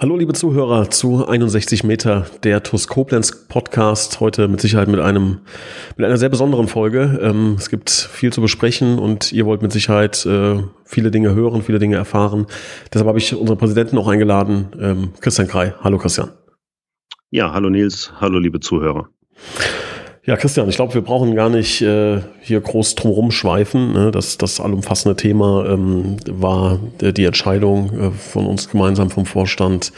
Hallo liebe Zuhörer zu 61 Meter, der TUS Podcast. Heute mit Sicherheit mit einem mit einer sehr besonderen Folge. Ähm, es gibt viel zu besprechen und ihr wollt mit Sicherheit äh, viele Dinge hören, viele Dinge erfahren. Deshalb habe ich unseren Präsidenten auch eingeladen, ähm, Christian Krei. Hallo Christian. Ja, hallo Nils, hallo liebe Zuhörer. Ja, Christian, ich glaube, wir brauchen gar nicht äh, hier groß drumherum schweifen. Ne? Das, das allumfassende Thema ähm, war äh, die Entscheidung äh, von uns gemeinsam vom Vorstand,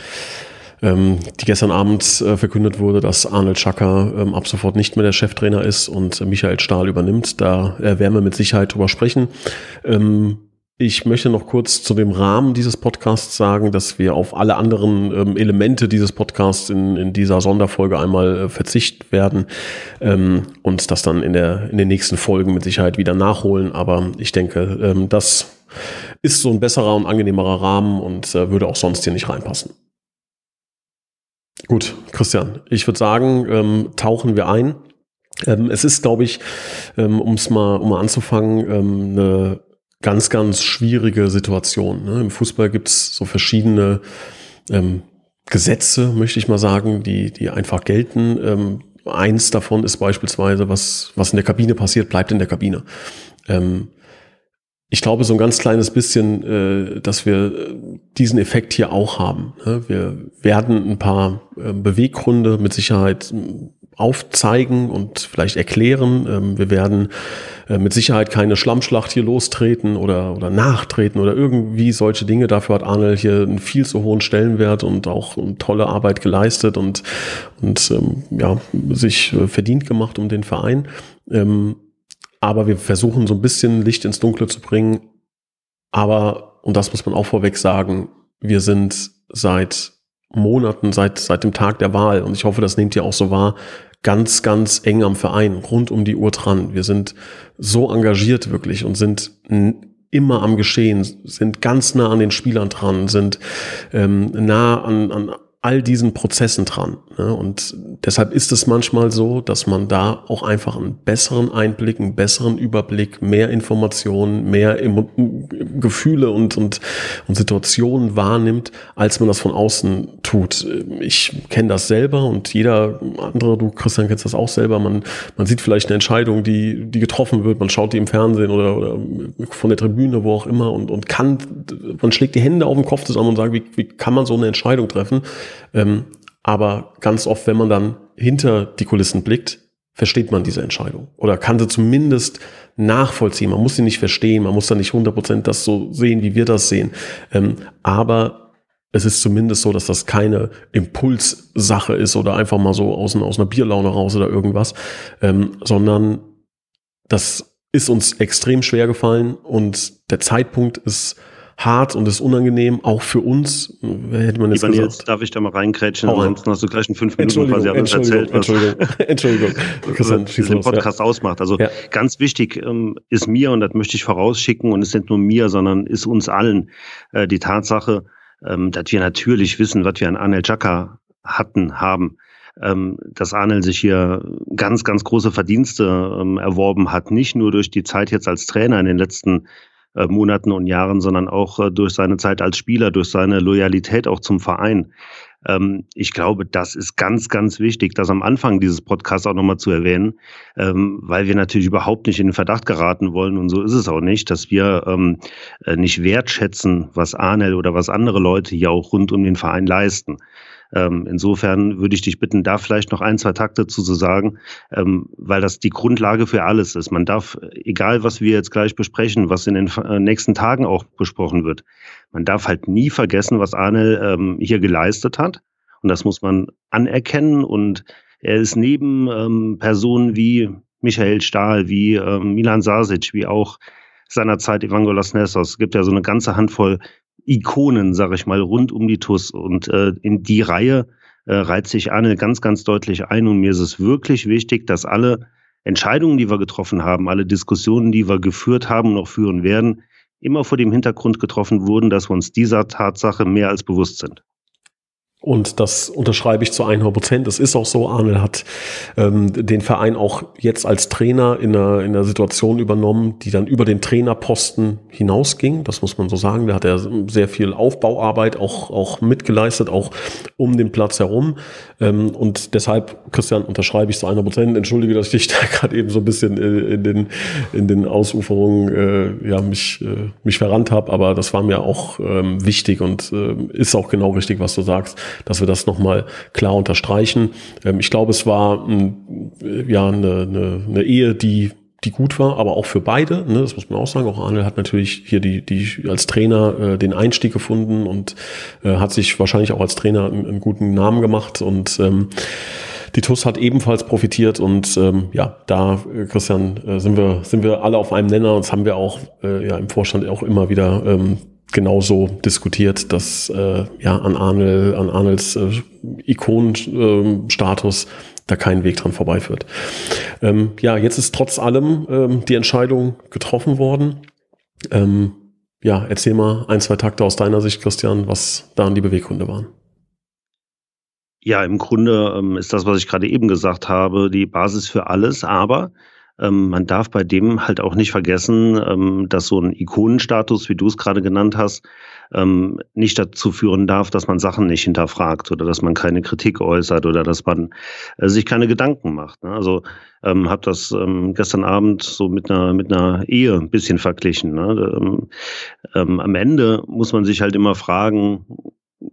ähm, die gestern Abend äh, verkündet wurde, dass Arnold Schacker ähm, ab sofort nicht mehr der Cheftrainer ist und Michael Stahl übernimmt. Da äh, werden wir mit Sicherheit drüber sprechen. Ähm, ich möchte noch kurz zu dem Rahmen dieses Podcasts sagen, dass wir auf alle anderen ähm, Elemente dieses Podcasts in, in dieser Sonderfolge einmal äh, verzichten werden ähm, und das dann in, der, in den nächsten Folgen mit Sicherheit wieder nachholen. Aber ich denke, ähm, das ist so ein besserer und angenehmerer Rahmen und äh, würde auch sonst hier nicht reinpassen. Gut, Christian, ich würde sagen, ähm, tauchen wir ein. Ähm, es ist, glaube ich, ähm, um es mal, um mal anzufangen, eine ganz, ganz schwierige Situation. Ne? Im Fußball gibt es so verschiedene ähm, Gesetze, möchte ich mal sagen, die, die einfach gelten. Ähm, eins davon ist beispielsweise, was, was in der Kabine passiert, bleibt in der Kabine. Ähm, ich glaube, so ein ganz kleines bisschen, äh, dass wir diesen Effekt hier auch haben. Ne? Wir werden ein paar äh, Beweggründe mit Sicherheit aufzeigen und vielleicht erklären. Ähm, wir werden äh, mit Sicherheit keine Schlammschlacht hier lostreten oder, oder nachtreten oder irgendwie solche Dinge. Dafür hat Arnel hier einen viel zu hohen Stellenwert und auch tolle Arbeit geleistet und, und ähm, ja, sich äh, verdient gemacht um den Verein. Aber wir versuchen so ein bisschen Licht ins Dunkle zu bringen. Aber, und das muss man auch vorweg sagen, wir sind seit Monaten, seit, seit dem Tag der Wahl, und ich hoffe, das nehmt ihr auch so wahr, ganz, ganz eng am Verein, rund um die Uhr dran. Wir sind so engagiert wirklich und sind immer am Geschehen, sind ganz nah an den Spielern dran, sind ähm, nah an, an all diesen Prozessen dran. Ne? Und deshalb ist es manchmal so, dass man da auch einfach einen besseren Einblick, einen besseren Überblick, mehr Informationen, mehr Emo Gefühle und, und, und Situationen wahrnimmt, als man das von außen tut. Ich kenne das selber und jeder andere, du Christian kennst das auch selber, man, man sieht vielleicht eine Entscheidung, die, die getroffen wird, man schaut die im Fernsehen oder, oder von der Tribüne, wo auch immer und, und kann, man schlägt die Hände auf den Kopf zusammen und sagt, wie, wie kann man so eine Entscheidung treffen? Ähm, aber ganz oft, wenn man dann hinter die Kulissen blickt, versteht man diese Entscheidung oder kann sie zumindest nachvollziehen. Man muss sie nicht verstehen, man muss da nicht 100% das so sehen, wie wir das sehen. Ähm, aber es ist zumindest so, dass das keine Impulssache ist oder einfach mal so aus, aus einer Bierlaune raus oder irgendwas, ähm, sondern das ist uns extrem schwer gefallen und der Zeitpunkt ist hart und ist unangenehm, auch für uns. Hätte man jetzt Lieber Nils, darf ich da mal reinkrätschen? Oh, Ansonsten hast du gleich in fünf Minuten quasi alles erzählt, was, Entschuldigung, Entschuldigung. was den Podcast ja. ausmacht. Also ja. ganz wichtig ähm, ist mir, und das möchte ich vorausschicken, und es ist nicht nur mir, sondern ist uns allen äh, die Tatsache, ähm, dass wir natürlich wissen, was wir an Anel Chaka hatten, haben ähm, dass Arnel sich hier ganz, ganz große Verdienste ähm, erworben hat, nicht nur durch die Zeit jetzt als Trainer in den letzten äh, Monaten und Jahren, sondern auch äh, durch seine Zeit als Spieler, durch seine Loyalität auch zum Verein. Ähm, ich glaube, das ist ganz, ganz wichtig, das am Anfang dieses Podcasts auch nochmal zu erwähnen, ähm, weil wir natürlich überhaupt nicht in den Verdacht geraten wollen und so ist es auch nicht, dass wir ähm, äh, nicht wertschätzen, was Arnel oder was andere Leute hier auch rund um den Verein leisten. Ähm, insofern würde ich dich bitten, da vielleicht noch ein, zwei Takte zu sagen, ähm, weil das die Grundlage für alles ist. Man darf, egal was wir jetzt gleich besprechen, was in den äh, nächsten Tagen auch besprochen wird, man darf halt nie vergessen, was Arne ähm, hier geleistet hat. Und das muss man anerkennen. Und er ist neben ähm, Personen wie Michael Stahl, wie ähm, Milan Sasic, wie auch seinerzeit Evangelos Nessos. Es gibt ja so eine ganze Handvoll Ikonen, sage ich mal, rund um die TUS. Und äh, in die Reihe äh, reiht sich Arne ganz, ganz deutlich ein. Und mir ist es wirklich wichtig, dass alle Entscheidungen, die wir getroffen haben, alle Diskussionen, die wir geführt haben noch führen werden, immer vor dem Hintergrund getroffen wurden, dass wir uns dieser Tatsache mehr als bewusst sind. Und das unterschreibe ich zu 100 Prozent. Das ist auch so. Arnel hat ähm, den Verein auch jetzt als Trainer in einer, in einer Situation übernommen, die dann über den Trainerposten hinausging. Das muss man so sagen. Da hat er sehr viel Aufbauarbeit auch, auch mitgeleistet, auch um den Platz herum. Ähm, und deshalb, Christian, unterschreibe ich zu 100 Prozent. Entschuldige, dass ich da gerade eben so ein bisschen äh, in den, in den Ausuferungen äh, ja, mich, äh, mich verrannt habe. Aber das war mir auch ähm, wichtig und äh, ist auch genau richtig, was du sagst dass wir das nochmal klar unterstreichen. Ähm, ich glaube, es war ja eine, eine, eine Ehe, die die gut war, aber auch für beide. Ne, das muss man auch sagen. Auch Arnel hat natürlich hier die, die als Trainer äh, den Einstieg gefunden und äh, hat sich wahrscheinlich auch als Trainer einen, einen guten Namen gemacht und ähm, die TUS hat ebenfalls profitiert und ähm, ja, da, äh, Christian, äh, sind wir sind wir alle auf einem Nenner und das haben wir auch äh, ja im Vorstand auch immer wieder ähm, genauso diskutiert, dass äh, ja an Arnel, an Arnels äh, Ikonenstatus äh, da kein Weg dran vorbeiführt. Ähm, ja, jetzt ist trotz allem ähm, die Entscheidung getroffen worden. Ähm, ja, erzähl mal ein, zwei Takte aus deiner Sicht, Christian, was da an die Beweggründe waren. Ja, im Grunde ähm, ist das, was ich gerade eben gesagt habe, die Basis für alles, aber ähm, man darf bei dem halt auch nicht vergessen, ähm, dass so ein Ikonenstatus, wie du es gerade genannt hast, ähm, nicht dazu führen darf, dass man Sachen nicht hinterfragt oder dass man keine Kritik äußert oder dass man äh, sich keine Gedanken macht. Ne? Also ähm, habe das ähm, gestern Abend so mit einer mit einer Ehe ein bisschen verglichen. Ne? Ähm, ähm, am Ende muss man sich halt immer fragen,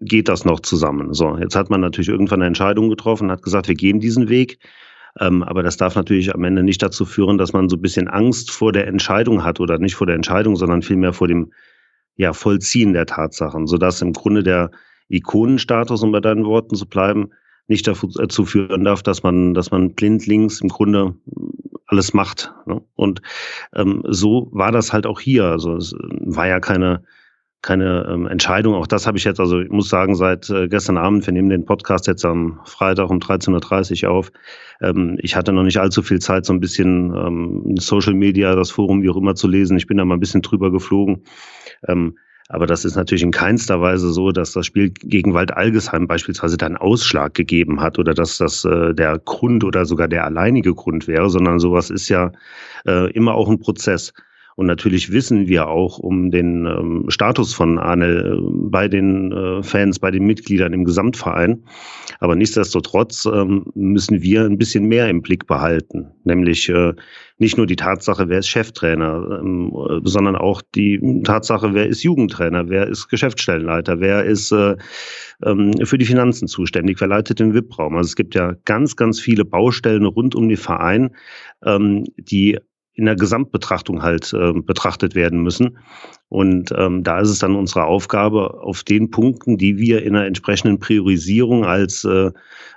geht das noch zusammen? So, jetzt hat man natürlich irgendwann eine Entscheidung getroffen, hat gesagt, wir gehen diesen Weg. Ähm, aber das darf natürlich am Ende nicht dazu führen, dass man so ein bisschen Angst vor der Entscheidung hat oder nicht vor der Entscheidung, sondern vielmehr vor dem ja, Vollziehen der Tatsachen, sodass im Grunde der Ikonenstatus, um bei deinen Worten zu bleiben, nicht dazu führen darf, dass man, dass man blindlings im Grunde alles macht. Ne? Und ähm, so war das halt auch hier. Also es war ja keine keine ähm, Entscheidung. Auch das habe ich jetzt, also ich muss sagen, seit äh, gestern Abend, wir nehmen den Podcast jetzt am Freitag um 13.30 Uhr auf. Ähm, ich hatte noch nicht allzu viel Zeit, so ein bisschen ähm, Social Media, das Forum, wie auch immer zu lesen. Ich bin da mal ein bisschen drüber geflogen. Ähm, aber das ist natürlich in keinster Weise so, dass das Spiel gegen Wald Algesheim beispielsweise dann Ausschlag gegeben hat oder dass das äh, der Grund oder sogar der alleinige Grund wäre, sondern sowas ist ja äh, immer auch ein Prozess. Und natürlich wissen wir auch um den ähm, Status von Arnel äh, bei den äh, Fans, bei den Mitgliedern im Gesamtverein. Aber nichtsdestotrotz ähm, müssen wir ein bisschen mehr im Blick behalten. Nämlich äh, nicht nur die Tatsache, wer ist Cheftrainer, ähm, sondern auch die Tatsache, wer ist Jugendtrainer, wer ist Geschäftsstellenleiter, wer ist äh, ähm, für die Finanzen zuständig, wer leitet den VIP-Raum. Also es gibt ja ganz, ganz viele Baustellen rund um den Verein, ähm, die in der Gesamtbetrachtung halt äh, betrachtet werden müssen. Und ähm, da ist es dann unsere Aufgabe, auf den Punkten, die wir in einer entsprechenden Priorisierung als, äh,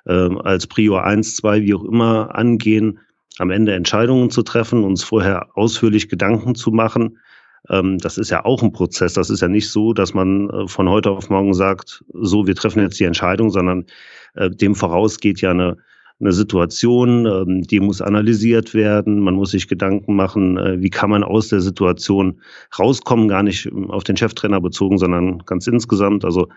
äh, als Prior 1, 2, wie auch immer angehen, am Ende Entscheidungen zu treffen, uns vorher ausführlich Gedanken zu machen. Ähm, das ist ja auch ein Prozess. Das ist ja nicht so, dass man äh, von heute auf morgen sagt, so, wir treffen jetzt die Entscheidung, sondern äh, dem voraus geht ja eine eine Situation, ähm, die muss analysiert werden. Man muss sich Gedanken machen, äh, wie kann man aus der Situation rauskommen, gar nicht ähm, auf den Cheftrainer bezogen, sondern ganz insgesamt. Also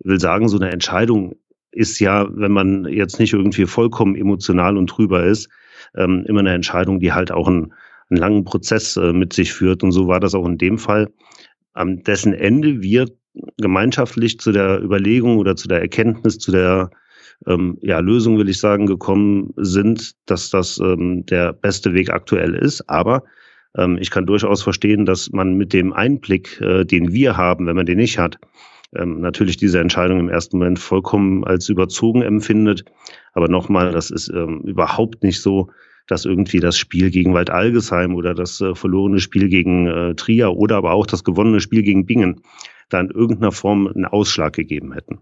ich will sagen, so eine Entscheidung ist ja, wenn man jetzt nicht irgendwie vollkommen emotional und drüber ist, ähm, immer eine Entscheidung, die halt auch einen, einen langen Prozess äh, mit sich führt. Und so war das auch in dem Fall, am dessen Ende wir gemeinschaftlich zu der Überlegung oder zu der Erkenntnis, zu der ähm, ja, Lösung, will ich sagen, gekommen sind, dass das ähm, der beste Weg aktuell ist. Aber ähm, ich kann durchaus verstehen, dass man mit dem Einblick, äh, den wir haben, wenn man den nicht hat, ähm, natürlich diese Entscheidung im ersten Moment vollkommen als überzogen empfindet. Aber nochmal, das ist ähm, überhaupt nicht so, dass irgendwie das Spiel gegen Wald Algesheim oder das äh, verlorene Spiel gegen äh, Trier oder aber auch das gewonnene Spiel gegen Bingen da in irgendeiner Form einen Ausschlag gegeben hätten.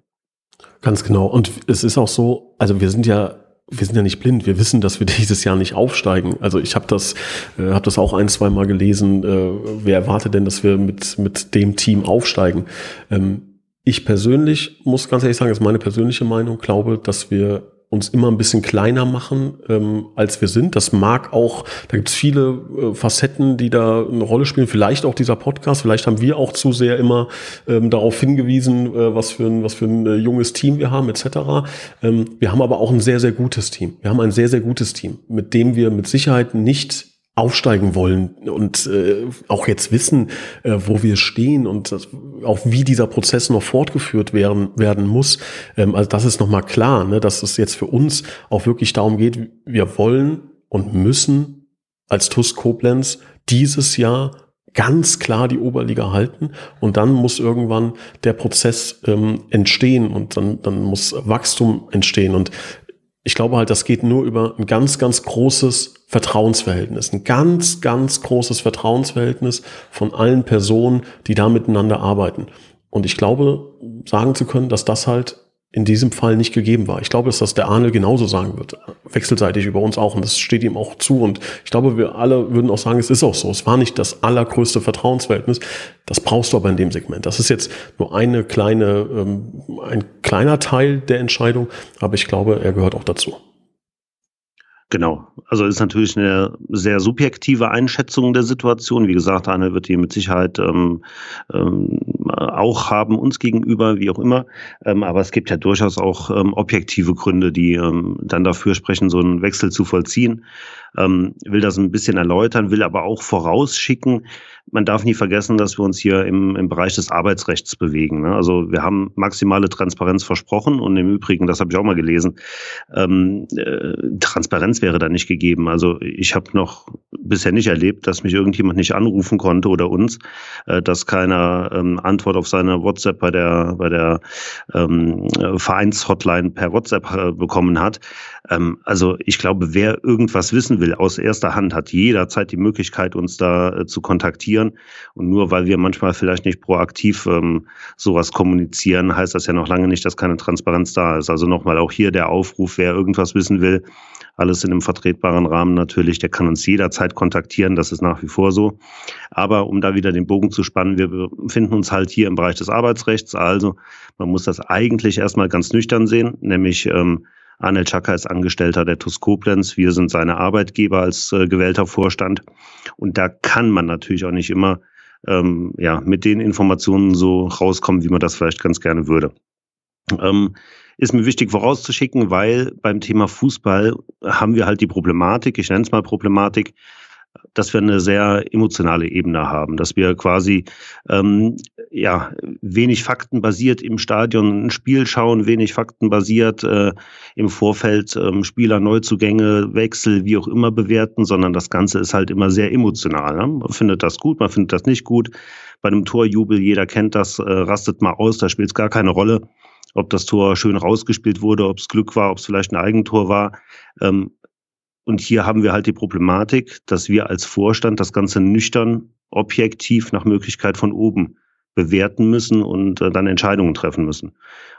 Ganz genau. Und es ist auch so, also wir sind ja wir sind ja nicht blind. Wir wissen, dass wir dieses Jahr nicht aufsteigen. Also ich habe das, äh, habe das auch ein, zwei Mal gelesen. Äh, wer erwartet denn, dass wir mit mit dem Team aufsteigen? Ähm, ich persönlich muss ganz ehrlich sagen, das ist meine persönliche Meinung, glaube, dass wir uns immer ein bisschen kleiner machen, ähm, als wir sind. Das mag auch, da gibt es viele äh, Facetten, die da eine Rolle spielen. Vielleicht auch dieser Podcast, vielleicht haben wir auch zu sehr immer ähm, darauf hingewiesen, äh, was für ein, was für ein äh, junges Team wir haben, etc. Ähm, wir haben aber auch ein sehr, sehr gutes Team. Wir haben ein sehr, sehr gutes Team, mit dem wir mit Sicherheit nicht aufsteigen wollen und äh, auch jetzt wissen, äh, wo wir stehen und das, auch wie dieser Prozess noch fortgeführt werden, werden muss. Ähm, also das ist nochmal klar, ne, dass es jetzt für uns auch wirklich darum geht, wir wollen und müssen als TUS Koblenz dieses Jahr ganz klar die Oberliga halten und dann muss irgendwann der Prozess ähm, entstehen und dann, dann muss Wachstum entstehen und ich glaube halt, das geht nur über ein ganz, ganz großes Vertrauensverhältnis. Ein ganz, ganz großes Vertrauensverhältnis von allen Personen, die da miteinander arbeiten. Und ich glaube, sagen zu können, dass das halt in diesem Fall nicht gegeben war. Ich glaube, dass das der Arne genauso sagen wird. Wechselseitig über uns auch. Und das steht ihm auch zu. Und ich glaube, wir alle würden auch sagen, es ist auch so. Es war nicht das allergrößte Vertrauensverhältnis. Das brauchst du aber in dem Segment. Das ist jetzt nur eine kleine, ähm, ein kleiner Teil der Entscheidung. Aber ich glaube, er gehört auch dazu. Genau. Also ist natürlich eine sehr subjektive Einschätzung der Situation. Wie gesagt, Arne wird die mit Sicherheit ähm, ähm, auch haben, uns gegenüber, wie auch immer. Ähm, aber es gibt ja durchaus auch ähm, objektive Gründe, die ähm, dann dafür sprechen, so einen Wechsel zu vollziehen. Ähm, will das ein bisschen erläutern, will aber auch vorausschicken, man darf nie vergessen, dass wir uns hier im, im Bereich des Arbeitsrechts bewegen. Ne? Also wir haben maximale Transparenz versprochen und im Übrigen, das habe ich auch mal gelesen, ähm, äh, Transparenz wäre da nicht gegeben. Also ich habe noch bisher nicht erlebt, dass mich irgendjemand nicht anrufen konnte oder uns, äh, dass keiner ähm, Antwort auf seine WhatsApp bei der bei der ähm, Vereinshotline per WhatsApp äh, bekommen hat. Ähm, also ich glaube, wer irgendwas wissen will aus erster Hand, hat jederzeit die Möglichkeit, uns da äh, zu kontaktieren. Und nur weil wir manchmal vielleicht nicht proaktiv ähm, sowas kommunizieren, heißt das ja noch lange nicht, dass keine Transparenz da ist. Also nochmal auch hier der Aufruf, wer irgendwas wissen will, alles in einem vertretbaren Rahmen natürlich, der kann uns jederzeit kontaktieren, das ist nach wie vor so. Aber um da wieder den Bogen zu spannen, wir befinden uns halt hier im Bereich des Arbeitsrechts, also man muss das eigentlich erstmal ganz nüchtern sehen, nämlich ähm, Arnel Chaka ist Angestellter der TUS Koblenz. Wir sind seine Arbeitgeber als äh, gewählter Vorstand. Und da kann man natürlich auch nicht immer ähm, ja, mit den Informationen so rauskommen, wie man das vielleicht ganz gerne würde. Ähm, ist mir wichtig vorauszuschicken, weil beim Thema Fußball haben wir halt die Problematik, ich nenne es mal Problematik, dass wir eine sehr emotionale Ebene haben, dass wir quasi ähm, ja wenig faktenbasiert im Stadion ein Spiel schauen, wenig faktenbasiert äh, im Vorfeld ähm, Spieler, Neuzugänge, Wechsel, wie auch immer bewerten, sondern das Ganze ist halt immer sehr emotional. Ne? Man findet das gut, man findet das nicht gut. Bei einem Torjubel, jeder kennt das, äh, rastet mal aus, da spielt es gar keine Rolle ob das Tor schön rausgespielt wurde, ob es Glück war, ob es vielleicht ein Eigentor war. Ähm, und hier haben wir halt die Problematik, dass wir als Vorstand das Ganze nüchtern, objektiv nach Möglichkeit von oben bewerten müssen und äh, dann Entscheidungen treffen müssen.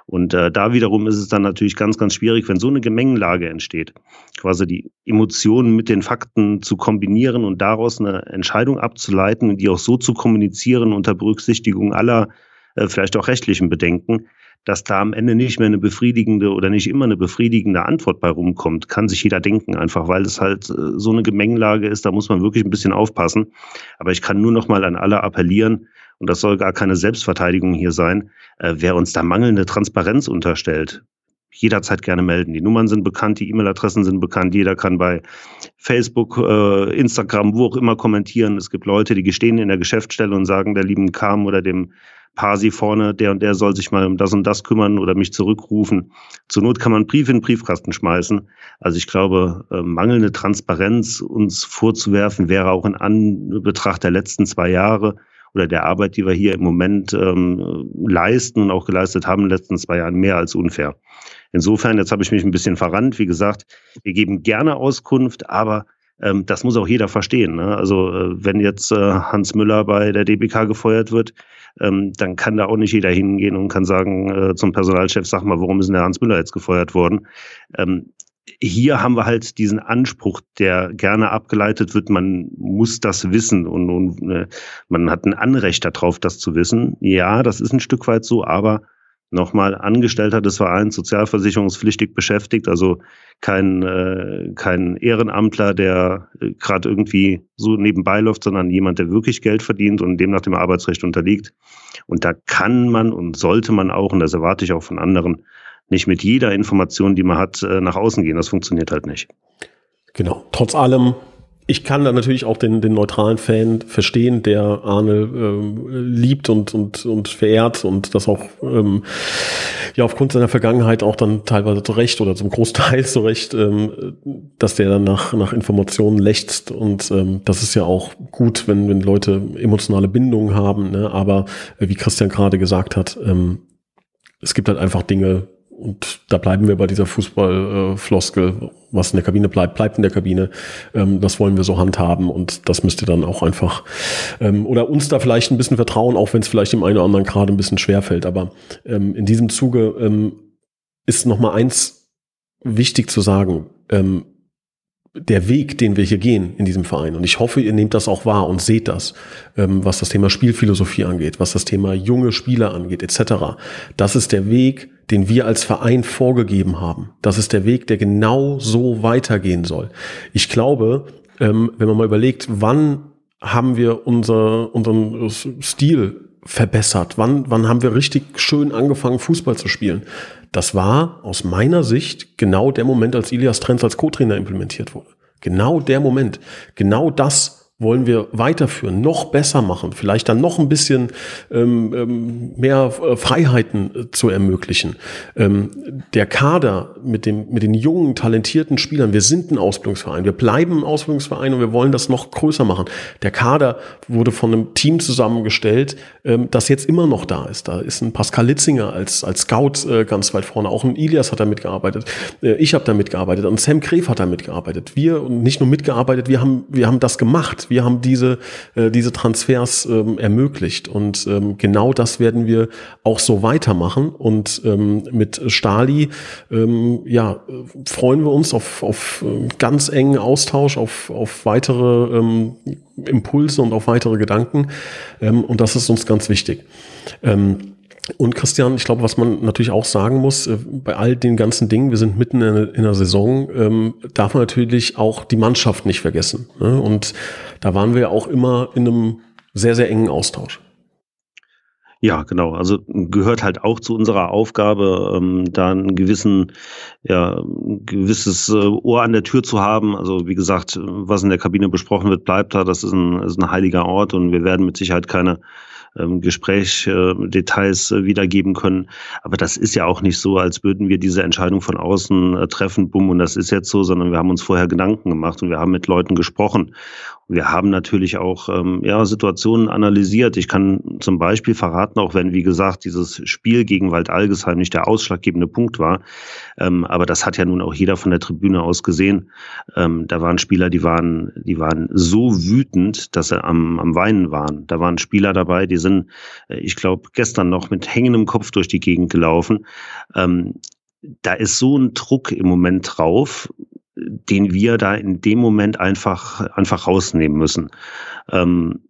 Und äh, da wiederum ist es dann natürlich ganz, ganz schwierig, wenn so eine Gemengenlage entsteht, quasi die Emotionen mit den Fakten zu kombinieren und daraus eine Entscheidung abzuleiten und die auch so zu kommunizieren unter Berücksichtigung aller äh, vielleicht auch rechtlichen Bedenken, dass da am Ende nicht mehr eine befriedigende oder nicht immer eine befriedigende Antwort bei rumkommt, kann sich jeder denken, einfach weil es halt äh, so eine Gemengelage ist, da muss man wirklich ein bisschen aufpassen. Aber ich kann nur noch mal an alle appellieren, und das soll gar keine Selbstverteidigung hier sein, äh, wer uns da mangelnde Transparenz unterstellt, jederzeit gerne melden. Die Nummern sind bekannt, die E-Mail-Adressen sind bekannt, jeder kann bei Facebook, Instagram, wo auch immer kommentieren. Es gibt Leute, die gestehen in der Geschäftsstelle und sagen der lieben Kam oder dem Pasi vorne, der und der soll sich mal um das und das kümmern oder mich zurückrufen. Zur Not kann man Brief in den Briefkasten schmeißen. Also ich glaube, äh, mangelnde Transparenz uns vorzuwerfen, wäre auch in Anbetracht der letzten zwei Jahre oder der Arbeit, die wir hier im Moment ähm, leisten und auch geleistet haben in den letzten zwei Jahren, mehr als unfair. Insofern, jetzt habe ich mich ein bisschen verrannt. Wie gesagt, wir geben gerne Auskunft, aber ähm, das muss auch jeder verstehen. Ne? Also äh, wenn jetzt äh, Hans Müller bei der DBK gefeuert wird, ähm, dann kann da auch nicht jeder hingehen und kann sagen äh, zum Personalchef, sag mal, warum ist denn der Hans Müller jetzt gefeuert worden? Ähm, hier haben wir halt diesen Anspruch, der gerne abgeleitet wird, man muss das wissen und, und äh, man hat ein Anrecht darauf, das zu wissen. Ja, das ist ein Stück weit so, aber nochmal Angestellter des Vereins, sozialversicherungspflichtig beschäftigt, also kein, äh, kein Ehrenamtler, der äh, gerade irgendwie so nebenbei läuft, sondern jemand, der wirklich Geld verdient und dem nach dem Arbeitsrecht unterliegt. Und da kann man und sollte man auch, und das erwarte ich auch von anderen, nicht mit jeder Information, die man hat, äh, nach außen gehen. Das funktioniert halt nicht. Genau. Trotz allem ich kann da natürlich auch den, den neutralen Fan verstehen, der Arne äh, liebt und, und, und verehrt und das auch ähm, ja aufgrund seiner Vergangenheit auch dann teilweise zu Recht oder zum Großteil zu Recht, ähm, dass der dann nach, nach Informationen lechzt und ähm, das ist ja auch gut, wenn, wenn Leute emotionale Bindungen haben, ne? aber äh, wie Christian gerade gesagt hat, ähm, es gibt halt einfach Dinge, und da bleiben wir bei dieser Fußballfloskel, was in der Kabine bleibt, bleibt in der Kabine. Ähm, das wollen wir so handhaben und das müsst ihr dann auch einfach ähm, oder uns da vielleicht ein bisschen vertrauen, auch wenn es vielleicht dem einen oder anderen gerade ein bisschen schwer fällt. Aber ähm, in diesem Zuge ist noch mal eins wichtig zu sagen. Der Weg, den wir hier gehen in diesem Verein. Und ich hoffe, ihr nehmt das auch wahr und seht das, ähm, was das Thema Spielphilosophie angeht, was das Thema junge Spieler angeht, etc. Das ist der Weg, den wir als Verein vorgegeben haben. Das ist der Weg, der genau so weitergehen soll. Ich glaube, ähm, wenn man mal überlegt, wann haben wir unser, unseren Stil verbessert? Wann, wann haben wir richtig schön angefangen, Fußball zu spielen? Das war aus meiner Sicht genau der Moment, als Ilias Trenz als Co-Trainer implementiert wurde. Genau der Moment. Genau das wollen wir weiterführen, noch besser machen, vielleicht dann noch ein bisschen ähm, ähm, mehr äh, Freiheiten äh, zu ermöglichen. Ähm, der Kader mit, dem, mit den jungen, talentierten Spielern, wir sind ein Ausbildungsverein, wir bleiben ein Ausbildungsverein und wir wollen das noch größer machen. Der Kader wurde von einem Team zusammengestellt, ähm, das jetzt immer noch da ist. Da ist ein Pascal Litzinger als, als Scout äh, ganz weit vorne, auch ein Ilias hat da mitgearbeitet, äh, ich habe da mitgearbeitet und Sam Kref hat da mitgearbeitet. Wir, und nicht nur mitgearbeitet, wir haben, wir haben das gemacht wir haben diese, äh, diese Transfers ähm, ermöglicht. Und ähm, genau das werden wir auch so weitermachen. Und ähm, mit Stali ähm, ja, freuen wir uns auf, auf äh, ganz engen Austausch, auf, auf weitere ähm, Impulse und auf weitere Gedanken. Ähm, und das ist uns ganz wichtig. Ähm, und Christian, ich glaube, was man natürlich auch sagen muss, äh, bei all den ganzen Dingen, wir sind mitten in, der Saison, ähm, darf man natürlich auch die Mannschaft nicht vergessen. Ne? Und da waren wir auch immer in einem sehr, sehr engen Austausch. Ja, genau. Also gehört halt auch zu unserer Aufgabe, ähm, da ein gewissen, ja, ein gewisses äh, Ohr an der Tür zu haben. Also wie gesagt, was in der Kabine besprochen wird, bleibt da. Das ist ein, ist ein heiliger Ort und wir werden mit Sicherheit keine ähm, Gesprächdetails äh, wiedergeben können. Aber das ist ja auch nicht so, als würden wir diese Entscheidung von außen äh, treffen, bumm, und das ist jetzt so, sondern wir haben uns vorher Gedanken gemacht und wir haben mit Leuten gesprochen. Wir haben natürlich auch ähm, ja, Situationen analysiert. Ich kann zum Beispiel verraten, auch wenn, wie gesagt, dieses Spiel gegen Waldalgesheim nicht der ausschlaggebende Punkt war, ähm, aber das hat ja nun auch jeder von der Tribüne aus gesehen. Ähm, da waren Spieler, die waren, die waren so wütend, dass sie am, am Weinen waren. Da waren Spieler dabei, die sind, äh, ich glaube, gestern noch mit hängendem Kopf durch die Gegend gelaufen. Ähm, da ist so ein Druck im Moment drauf, den wir da in dem Moment einfach, einfach rausnehmen müssen. Ähm,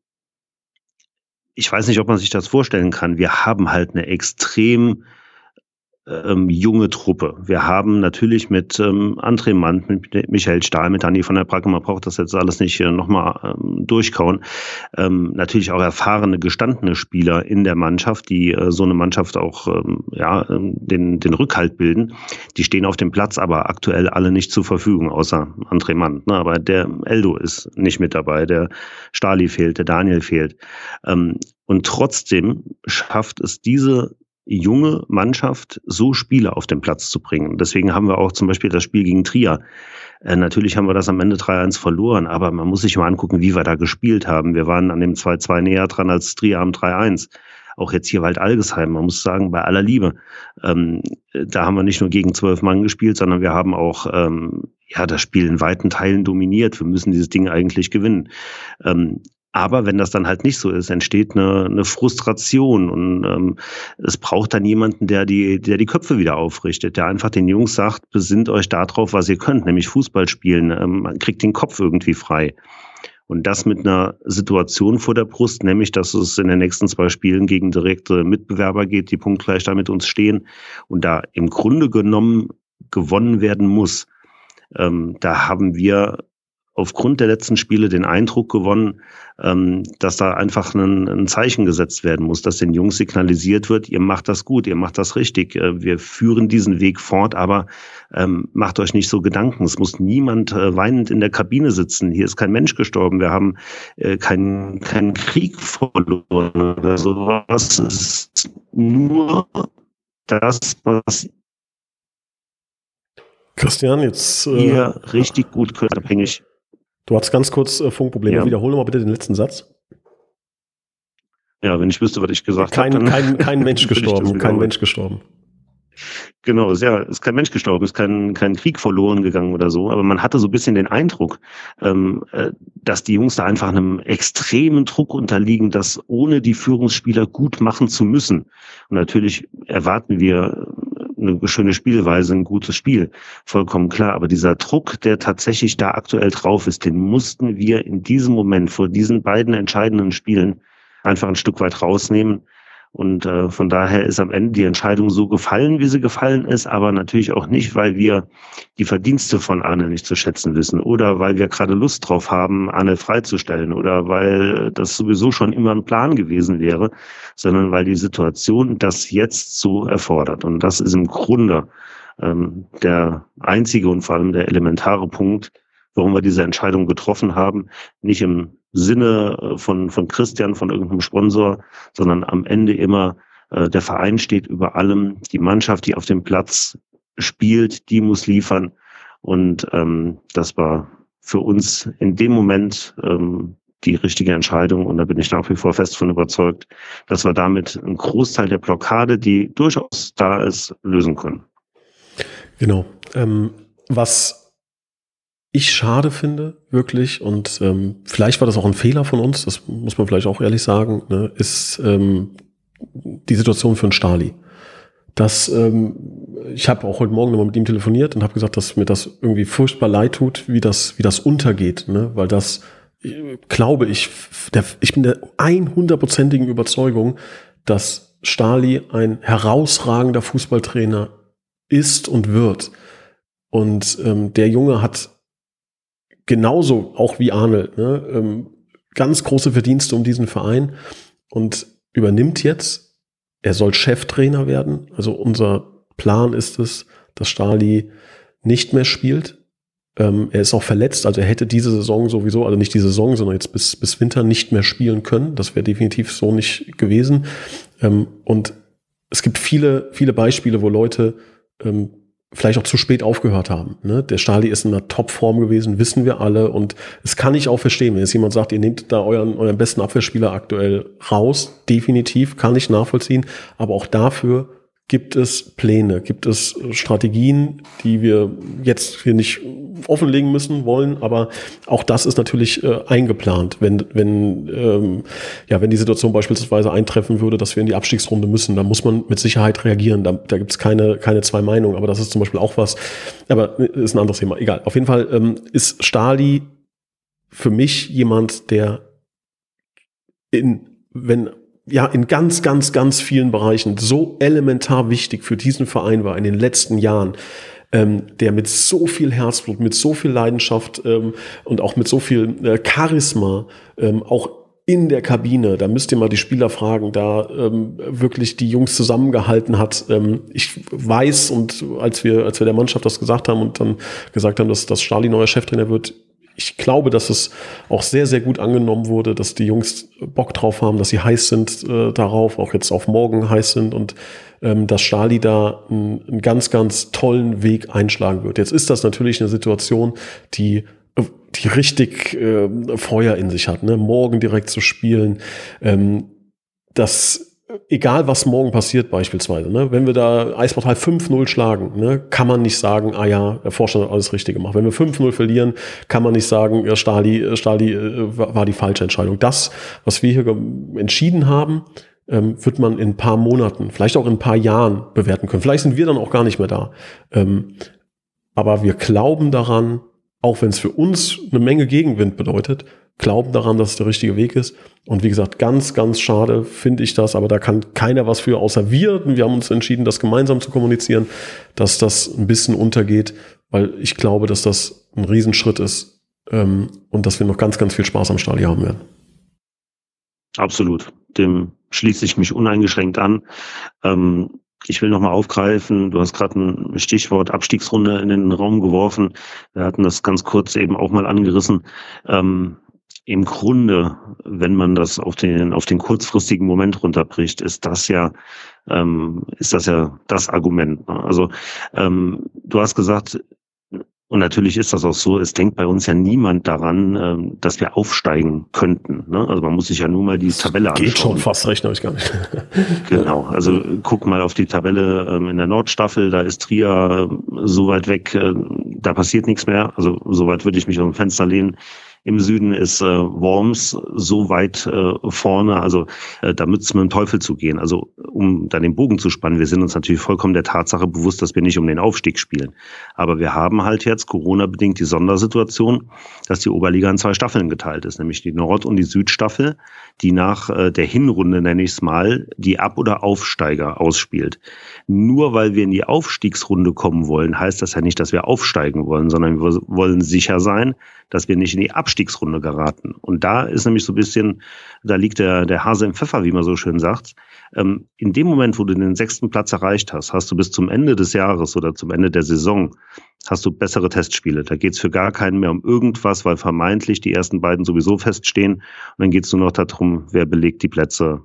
ich weiß nicht, ob man sich das vorstellen kann. Wir haben halt eine extrem ähm, junge Truppe. Wir haben natürlich mit ähm, André Mann, mit Michael Stahl, mit Dani von der Bracke, man braucht das jetzt alles nicht äh, nochmal ähm, durchkauen, ähm, natürlich auch erfahrene, gestandene Spieler in der Mannschaft, die äh, so eine Mannschaft auch ähm, ja, ähm, den, den Rückhalt bilden. Die stehen auf dem Platz, aber aktuell alle nicht zur Verfügung, außer André Mann. Ne? Aber der Eldo ist nicht mit dabei, der Stali fehlt, der Daniel fehlt. Ähm, und trotzdem schafft es diese junge Mannschaft so Spiele auf den Platz zu bringen. Deswegen haben wir auch zum Beispiel das Spiel gegen Trier. Äh, natürlich haben wir das am Ende 3-1 verloren, aber man muss sich mal angucken, wie wir da gespielt haben. Wir waren an dem 2-2 näher dran als Trier am 3-1 auch jetzt hier Wald Algesheim, man muss sagen, bei aller Liebe, ähm, da haben wir nicht nur gegen zwölf Mann gespielt, sondern wir haben auch ähm, ja das Spiel in weiten Teilen dominiert. Wir müssen dieses Ding eigentlich gewinnen. Ähm, aber wenn das dann halt nicht so ist, entsteht eine, eine Frustration und ähm, es braucht dann jemanden, der die, der die Köpfe wieder aufrichtet, der einfach den Jungs sagt, besinnt euch darauf, was ihr könnt, nämlich Fußball spielen, ähm, man kriegt den Kopf irgendwie frei. Und das mit einer Situation vor der Brust, nämlich, dass es in den nächsten zwei Spielen gegen direkte Mitbewerber geht, die punktgleich da mit uns stehen und da im Grunde genommen gewonnen werden muss. Ähm, da haben wir aufgrund der letzten Spiele den Eindruck gewonnen, ähm, dass da einfach ein, ein, Zeichen gesetzt werden muss, dass den Jungs signalisiert wird, ihr macht das gut, ihr macht das richtig, äh, wir führen diesen Weg fort, aber ähm, macht euch nicht so Gedanken. Es muss niemand äh, weinend in der Kabine sitzen. Hier ist kein Mensch gestorben, wir haben äh, keinen keinen Krieg verloren oder sowas. Es ist nur das, was Christian, jetzt äh, ihr richtig gut abhängig Du hast ganz kurz äh, Funkprobleme. Ja. Wiederhole mal bitte den letzten Satz. Ja, wenn ich wüsste, was ich gesagt habe. Kein, kein, kein Mensch gestorben, kein Mensch gestorben. Genau, ist ja, ist kein Mensch gestorben, ist kein, kein Krieg verloren gegangen oder so, aber man hatte so ein bisschen den Eindruck, ähm, äh, dass die Jungs da einfach einem extremen Druck unterliegen, das ohne die Führungsspieler gut machen zu müssen. Und natürlich erwarten wir eine schöne Spielweise, ein gutes Spiel, vollkommen klar. Aber dieser Druck, der tatsächlich da aktuell drauf ist, den mussten wir in diesem Moment vor diesen beiden entscheidenden Spielen einfach ein Stück weit rausnehmen und äh, von daher ist am Ende die Entscheidung so gefallen, wie sie gefallen ist, aber natürlich auch nicht, weil wir die Verdienste von Arne nicht zu schätzen wissen oder weil wir gerade Lust drauf haben, Arne freizustellen oder weil das sowieso schon immer ein Plan gewesen wäre, sondern weil die Situation das jetzt so erfordert. Und das ist im Grunde ähm, der einzige und vor allem der elementare Punkt, warum wir diese Entscheidung getroffen haben, nicht im Sinne äh, von, von Christian, von irgendeinem Sponsor, sondern am Ende immer, äh, der Verein steht über allem, die Mannschaft, die auf dem Platz spielt, die muss liefern. Und ähm, das war für uns in dem Moment ähm, die richtige Entscheidung. Und da bin ich nach wie vor fest von überzeugt, dass wir damit einen Großteil der Blockade, die durchaus da ist, lösen können. Genau. Ähm, was ich schade finde, wirklich, und ähm, vielleicht war das auch ein Fehler von uns, das muss man vielleicht auch ehrlich sagen, ne, ist ähm, die Situation für einen Stali. Das, ähm, ich habe auch heute Morgen nochmal mit ihm telefoniert und habe gesagt, dass mir das irgendwie furchtbar leid tut, wie das, wie das untergeht, ne? weil das, äh, glaube ich, der, ich bin der 100%igen Überzeugung, dass Stali ein herausragender Fußballtrainer ist und wird. Und ähm, der Junge hat genauso auch wie Arnold, ne, ähm, ganz große Verdienste um diesen Verein und übernimmt jetzt, er soll Cheftrainer werden. Also unser Plan ist es, dass Stali nicht mehr spielt. Ähm, er ist auch verletzt, also er hätte diese Saison sowieso, also nicht diese Saison, sondern jetzt bis, bis Winter nicht mehr spielen können. Das wäre definitiv so nicht gewesen. Ähm, und es gibt viele, viele Beispiele, wo Leute ähm, vielleicht auch zu spät aufgehört haben. Ne? Der Stali ist in einer Topform gewesen, wissen wir alle. Und es kann ich auch verstehen, wenn jetzt jemand sagt, ihr nehmt da euren, euren besten Abwehrspieler aktuell raus. Definitiv, kann ich nachvollziehen. Aber auch dafür Gibt es Pläne? Gibt es Strategien, die wir jetzt hier nicht offenlegen müssen wollen? Aber auch das ist natürlich äh, eingeplant, wenn, wenn, ähm, ja, wenn die Situation beispielsweise eintreffen würde, dass wir in die Abstiegsrunde müssen, dann muss man mit Sicherheit reagieren. Da, da gibt es keine, keine zwei Meinungen. Aber das ist zum Beispiel auch was. Aber ist ein anderes Thema. Egal. Auf jeden Fall ähm, ist Stali für mich jemand, der in, wenn ja in ganz, ganz, ganz vielen Bereichen so elementar wichtig für diesen Verein war in den letzten Jahren, ähm, der mit so viel Herzblut, mit so viel Leidenschaft ähm, und auch mit so viel äh, Charisma ähm, auch in der Kabine, da müsst ihr mal die Spieler fragen, da ähm, wirklich die Jungs zusammengehalten hat. Ähm, ich weiß und als wir, als wir der Mannschaft das gesagt haben und dann gesagt haben, dass, dass Stali neuer Cheftrainer wird, ich glaube, dass es auch sehr, sehr gut angenommen wurde, dass die Jungs Bock drauf haben, dass sie heiß sind äh, darauf, auch jetzt auf morgen heiß sind und ähm, dass Stali da einen, einen ganz, ganz tollen Weg einschlagen wird. Jetzt ist das natürlich eine Situation, die die richtig äh, Feuer in sich hat, ne? morgen direkt zu spielen. Ähm, das egal was morgen passiert beispielsweise, ne, wenn wir da Eisportal 5-0 schlagen, ne, kann man nicht sagen, ah ja, der Vorstand hat alles richtig gemacht. Wenn wir 5-0 verlieren, kann man nicht sagen, ja, Stali, äh, Stali äh, war die falsche Entscheidung. Das, was wir hier entschieden haben, ähm, wird man in ein paar Monaten, vielleicht auch in ein paar Jahren bewerten können. Vielleicht sind wir dann auch gar nicht mehr da. Ähm, aber wir glauben daran, auch wenn es für uns eine Menge Gegenwind bedeutet, glauben daran, dass es der richtige Weg ist. Und wie gesagt, ganz, ganz schade finde ich das, aber da kann keiner was für, außer wir. Wir haben uns entschieden, das gemeinsam zu kommunizieren, dass das ein bisschen untergeht, weil ich glaube, dass das ein Riesenschritt ist ähm, und dass wir noch ganz, ganz viel Spaß am Stadion haben werden. Absolut. Dem schließe ich mich uneingeschränkt an. Ähm, ich will nochmal aufgreifen, du hast gerade ein Stichwort Abstiegsrunde in den Raum geworfen. Wir hatten das ganz kurz eben auch mal angerissen. Ähm, Im Grunde, wenn man das auf den, auf den kurzfristigen Moment runterbricht, ist das ja, ähm, ist das ja das Argument. Ne? Also ähm, du hast gesagt, und natürlich ist das auch so, es denkt bei uns ja niemand daran, ähm, dass wir aufsteigen könnten. Ne? Also man muss sich ja nur mal die das Tabelle anschauen. Geht schon fast recht, habe ich gar nicht. genau, also guck mal auf die Tabelle ähm, in der Nordstaffel, da ist Trier so weit weg, äh, da passiert nichts mehr. Also so weit würde ich mich aus dem Fenster lehnen. Im Süden ist äh, Worms so weit äh, vorne, also äh, da müsste man Teufel zu gehen. Also um dann den Bogen zu spannen, wir sind uns natürlich vollkommen der Tatsache bewusst, dass wir nicht um den Aufstieg spielen. Aber wir haben halt jetzt Corona-bedingt die Sondersituation, dass die Oberliga in zwei Staffeln geteilt ist, nämlich die Nord- und die Südstaffel, die nach äh, der Hinrunde, nenne ich es mal, die Ab- oder Aufsteiger ausspielt. Nur weil wir in die Aufstiegsrunde kommen wollen, heißt das ja nicht, dass wir aufsteigen wollen, sondern wir wollen sicher sein, dass wir nicht in die Abstiegsrunde geraten. Und da ist nämlich so ein bisschen, da liegt der, der Hase im Pfeffer, wie man so schön sagt. Ähm, in dem Moment, wo du den sechsten Platz erreicht hast, hast du bis zum Ende des Jahres oder zum Ende der Saison, hast du bessere Testspiele. Da geht's für gar keinen mehr um irgendwas, weil vermeintlich die ersten beiden sowieso feststehen. Und dann geht's nur noch darum, wer belegt die Plätze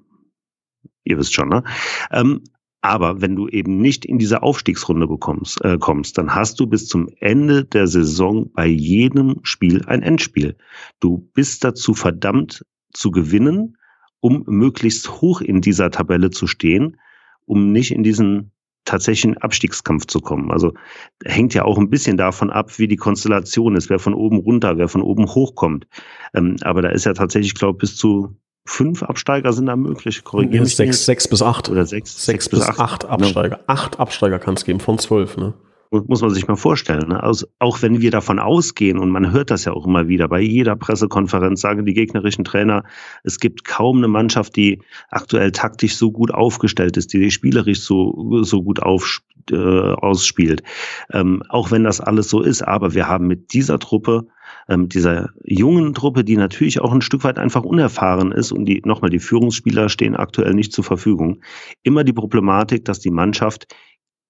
ihr wisst schon, ne? Ähm, aber wenn du eben nicht in diese Aufstiegsrunde bekommst, äh, kommst, dann hast du bis zum Ende der Saison bei jedem Spiel ein Endspiel. Du bist dazu verdammt zu gewinnen, um möglichst hoch in dieser Tabelle zu stehen, um nicht in diesen tatsächlichen Abstiegskampf zu kommen. Also hängt ja auch ein bisschen davon ab, wie die Konstellation ist, wer von oben runter, wer von oben hochkommt. Ähm, aber da ist ja tatsächlich, glaube ich, bis zu fünf Absteiger sind da möglich. Korrigieren mich. Sechs, sechs bis acht. Oder sechs, sechs, bis, bis acht, acht Absteiger. Acht Absteiger kann es geben von zwölf, ne? Muss man sich mal vorstellen. Ne? Also auch wenn wir davon ausgehen, und man hört das ja auch immer wieder, bei jeder Pressekonferenz sagen die gegnerischen Trainer, es gibt kaum eine Mannschaft, die aktuell taktisch so gut aufgestellt ist, die spielerisch so, so gut auf, äh, ausspielt. Ähm, auch wenn das alles so ist, aber wir haben mit dieser Truppe ähm, dieser jungen Truppe, die natürlich auch ein Stück weit einfach unerfahren ist und die nochmal die Führungsspieler stehen aktuell nicht zur Verfügung, immer die Problematik, dass die Mannschaft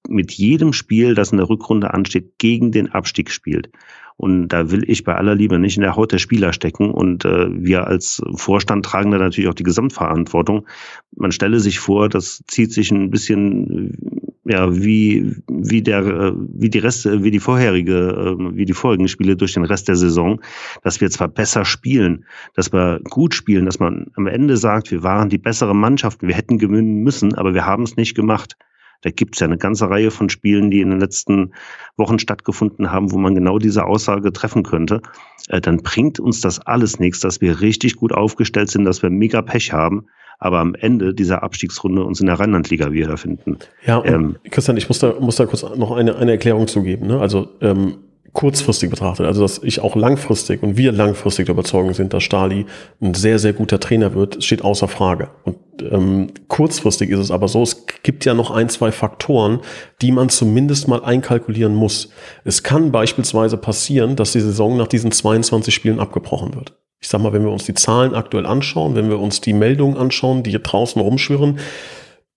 mit jedem Spiel, das in der Rückrunde ansteht, gegen den Abstieg spielt. Und da will ich bei aller Liebe nicht in der Haut der Spieler stecken. Und äh, wir als Vorstand tragen da natürlich auch die Gesamtverantwortung. Man stelle sich vor, das zieht sich ein bisschen ja, wie, wie der, wie die Reste, wie die vorherige, ähm, wie die vorigen Spiele durch den Rest der Saison, dass wir zwar besser spielen, dass wir gut spielen, dass man am Ende sagt, wir waren die bessere Mannschaft, wir hätten gewinnen müssen, aber wir haben es nicht gemacht. Da gibt es ja eine ganze Reihe von Spielen, die in den letzten Wochen stattgefunden haben, wo man genau diese Aussage treffen könnte. Äh, dann bringt uns das alles nichts, dass wir richtig gut aufgestellt sind, dass wir mega Pech haben aber am Ende dieser Abstiegsrunde uns in der Rheinlandliga wiederfinden. Ja, ähm, Christian, ich muss da, muss da kurz noch eine, eine Erklärung zugeben. Ne? Also ähm, kurzfristig betrachtet, also dass ich auch langfristig und wir langfristig der Überzeugung sind, dass Stali ein sehr, sehr guter Trainer wird, steht außer Frage. Und ähm, kurzfristig ist es aber so, es gibt ja noch ein, zwei Faktoren, die man zumindest mal einkalkulieren muss. Es kann beispielsweise passieren, dass die Saison nach diesen 22 Spielen abgebrochen wird ich sag mal, wenn wir uns die Zahlen aktuell anschauen, wenn wir uns die Meldungen anschauen, die hier draußen rumschwirren,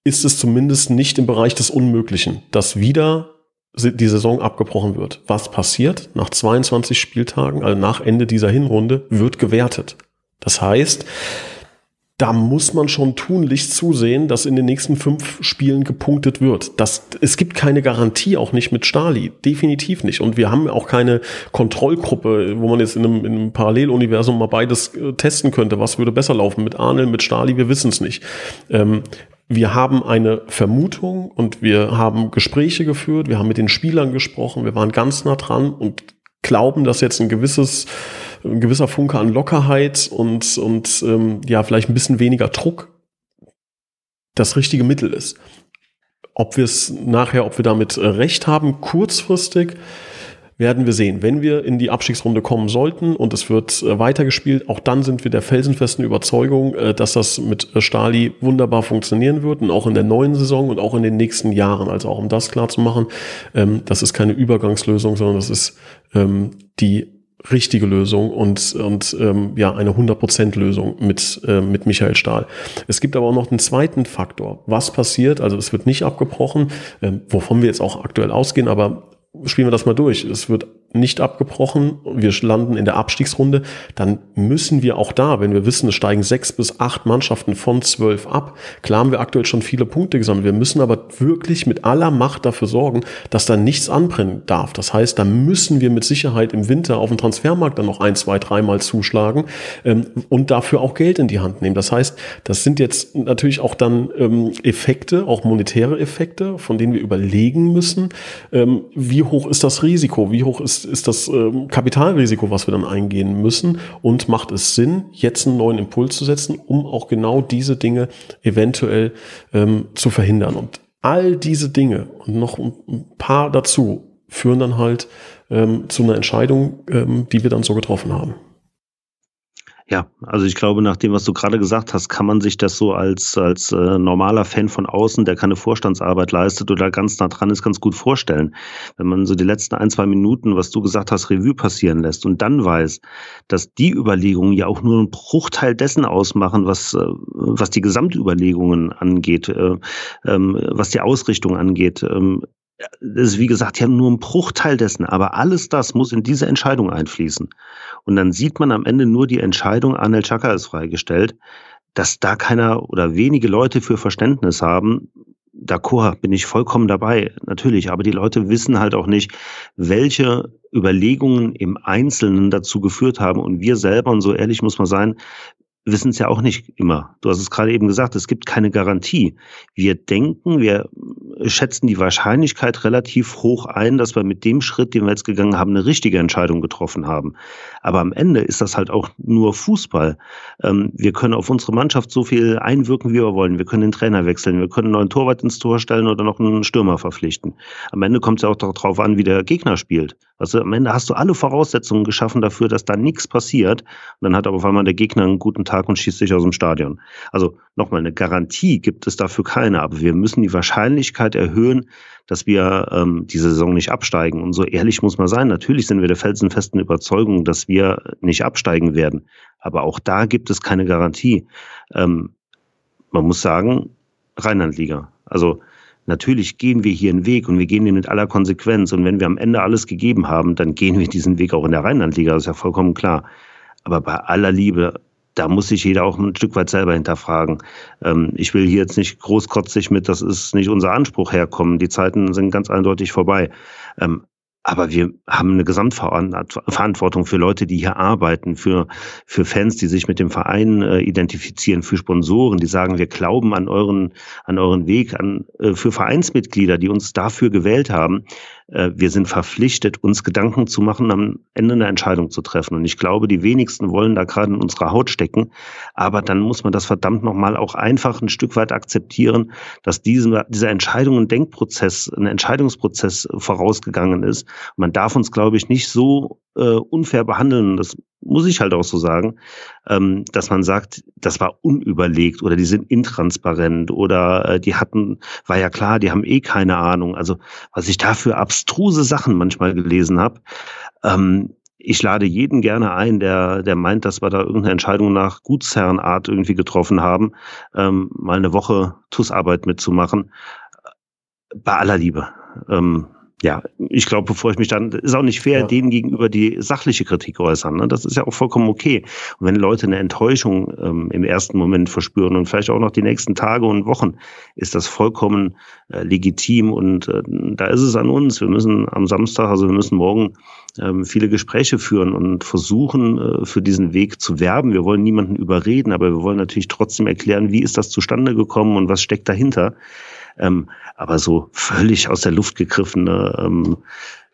ist es zumindest nicht im Bereich des Unmöglichen, dass wieder die Saison abgebrochen wird. Was passiert? Nach 22 Spieltagen, also nach Ende dieser Hinrunde, wird gewertet. Das heißt, da muss man schon tunlichst zusehen, dass in den nächsten fünf Spielen gepunktet wird. Das, es gibt keine Garantie, auch nicht mit Stali. Definitiv nicht. Und wir haben auch keine Kontrollgruppe, wo man jetzt in einem, in einem Paralleluniversum mal beides äh, testen könnte. Was würde besser laufen? Mit Arnel, mit Stali? Wir wissen es nicht. Ähm, wir haben eine Vermutung und wir haben Gespräche geführt. Wir haben mit den Spielern gesprochen. Wir waren ganz nah dran und glauben, dass jetzt ein gewisses ein gewisser Funke an Lockerheit und, und ähm, ja, vielleicht ein bisschen weniger Druck das richtige Mittel ist. Ob wir es nachher, ob wir damit äh, recht haben, kurzfristig, werden wir sehen. Wenn wir in die Abstiegsrunde kommen sollten und es wird äh, weitergespielt, auch dann sind wir der felsenfesten Überzeugung, äh, dass das mit äh, Stali wunderbar funktionieren wird und auch in der neuen Saison und auch in den nächsten Jahren. Also auch um das klar zu machen, ähm, das ist keine Übergangslösung, sondern das ist ähm, die richtige Lösung und, und ähm, ja, eine 100% Lösung mit, äh, mit Michael Stahl. Es gibt aber auch noch einen zweiten Faktor. Was passiert? Also es wird nicht abgebrochen, ähm, wovon wir jetzt auch aktuell ausgehen, aber spielen wir das mal durch. Es wird nicht abgebrochen, wir landen in der Abstiegsrunde, dann müssen wir auch da, wenn wir wissen, es steigen sechs bis acht Mannschaften von zwölf ab, klar haben wir aktuell schon viele Punkte gesammelt, wir müssen aber wirklich mit aller Macht dafür sorgen, dass da nichts anbrennen darf. Das heißt, da müssen wir mit Sicherheit im Winter auf dem Transfermarkt dann noch ein, zwei, dreimal zuschlagen ähm, und dafür auch Geld in die Hand nehmen. Das heißt, das sind jetzt natürlich auch dann ähm, Effekte, auch monetäre Effekte, von denen wir überlegen müssen, ähm, wie hoch ist das Risiko, wie hoch ist ist, ist das ähm, Kapitalrisiko, was wir dann eingehen müssen und macht es Sinn, jetzt einen neuen Impuls zu setzen, um auch genau diese Dinge eventuell ähm, zu verhindern. Und all diese Dinge und noch ein paar dazu führen dann halt ähm, zu einer Entscheidung, ähm, die wir dann so getroffen haben. Ja, also ich glaube, nach dem, was du gerade gesagt hast, kann man sich das so als, als äh, normaler Fan von außen, der keine Vorstandsarbeit leistet oder ganz nah dran ist, ganz gut vorstellen. Wenn man so die letzten ein, zwei Minuten, was du gesagt hast, Revue passieren lässt und dann weiß, dass die Überlegungen ja auch nur einen Bruchteil dessen ausmachen, was, äh, was die Gesamtüberlegungen angeht, äh, ähm, was die Ausrichtung angeht, ähm, das ist wie gesagt ja nur ein Bruchteil dessen, aber alles das muss in diese Entscheidung einfließen. Und dann sieht man am Ende nur die Entscheidung, Anel Chaka ist freigestellt, dass da keiner oder wenige Leute für Verständnis haben. D'accord, bin ich vollkommen dabei, natürlich, aber die Leute wissen halt auch nicht, welche Überlegungen im Einzelnen dazu geführt haben. Und wir selber, und so ehrlich muss man sein, wissen es ja auch nicht immer. Du hast es gerade eben gesagt, es gibt keine Garantie. Wir denken, wir schätzen die Wahrscheinlichkeit relativ hoch ein, dass wir mit dem Schritt, den wir jetzt gegangen haben, eine richtige Entscheidung getroffen haben. Aber am Ende ist das halt auch nur Fußball. Ähm, wir können auf unsere Mannschaft so viel einwirken, wie wir wollen. Wir können den Trainer wechseln, wir können einen neuen Torwart ins Tor stellen oder noch einen Stürmer verpflichten. Am Ende kommt es ja auch darauf an, wie der Gegner spielt. Also am Ende hast du alle Voraussetzungen geschaffen dafür, dass da nichts passiert. Und dann hat aber auf einmal der Gegner einen guten Tag und schießt sich aus dem Stadion. Also nochmal, eine Garantie gibt es dafür keine, aber wir müssen die Wahrscheinlichkeit erhöhen, dass wir ähm, diese Saison nicht absteigen. Und so ehrlich muss man sein, natürlich sind wir der felsenfesten Überzeugung, dass wir nicht absteigen werden. Aber auch da gibt es keine Garantie. Ähm, man muss sagen, Rheinlandliga. Also natürlich gehen wir hier einen Weg und wir gehen den mit aller Konsequenz. Und wenn wir am Ende alles gegeben haben, dann gehen wir diesen Weg auch in der Rheinlandliga, das ist ja vollkommen klar. Aber bei aller Liebe, da muss sich jeder auch ein Stück weit selber hinterfragen. Ähm, ich will hier jetzt nicht großkotzig mit, das ist nicht unser Anspruch herkommen. Die Zeiten sind ganz eindeutig vorbei. Aber wir haben eine Gesamtverantwortung für Leute, die hier arbeiten, für, für Fans, die sich mit dem Verein äh, identifizieren, für Sponsoren, die sagen, wir glauben an euren, an euren Weg, an, äh, für Vereinsmitglieder, die uns dafür gewählt haben. Äh, wir sind verpflichtet, uns Gedanken zu machen, am Ende eine Entscheidung zu treffen. Und ich glaube, die wenigsten wollen da gerade in unserer Haut stecken. Aber dann muss man das verdammt nochmal auch einfach ein Stück weit akzeptieren, dass diese, dieser Entscheidung ein Denkprozess, ein Entscheidungsprozess vorausgegangen ist. Man darf uns, glaube ich, nicht so äh, unfair behandeln. Das muss ich halt auch so sagen, ähm, dass man sagt, das war unüberlegt oder die sind intransparent oder äh, die hatten, war ja klar, die haben eh keine Ahnung. Also was ich da für abstruse Sachen manchmal gelesen habe. Ähm, ich lade jeden gerne ein, der, der meint, dass wir da irgendeine Entscheidung nach Gutsherrenart irgendwie getroffen haben, ähm, mal eine Woche TUS-Arbeit mitzumachen. Bei aller Liebe. Ähm, ja, ich glaube, bevor ich mich dann, ist auch nicht fair, ja. denen gegenüber die sachliche Kritik äußern. Ne? Das ist ja auch vollkommen okay. Und wenn Leute eine Enttäuschung ähm, im ersten Moment verspüren und vielleicht auch noch die nächsten Tage und Wochen, ist das vollkommen äh, legitim. Und äh, da ist es an uns. Wir müssen am Samstag, also wir müssen morgen ähm, viele Gespräche führen und versuchen, äh, für diesen Weg zu werben. Wir wollen niemanden überreden, aber wir wollen natürlich trotzdem erklären, wie ist das zustande gekommen und was steckt dahinter. Ähm, aber so völlig aus der Luft gegriffene ähm,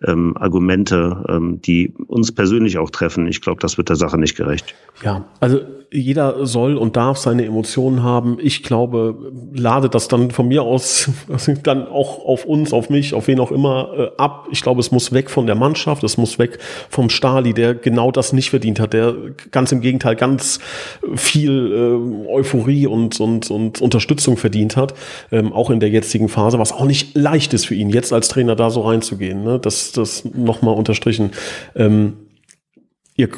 ähm, Argumente, ähm, die uns persönlich auch treffen. Ich glaube, das wird der Sache nicht gerecht. Ja, also jeder soll und darf seine Emotionen haben. Ich glaube, lade das dann von mir aus dann auch auf uns, auf mich, auf wen auch immer äh, ab. Ich glaube, es muss weg von der Mannschaft, es muss weg vom Stali, der genau das nicht verdient hat, der ganz im Gegenteil ganz viel äh, Euphorie und, und, und Unterstützung verdient hat, ähm, auch in der jetzigen Phase, was auch nicht leicht ist für ihn, jetzt als Trainer da so reinzugehen. Ne? Das, das nochmal unterstrichen. Ähm, ihr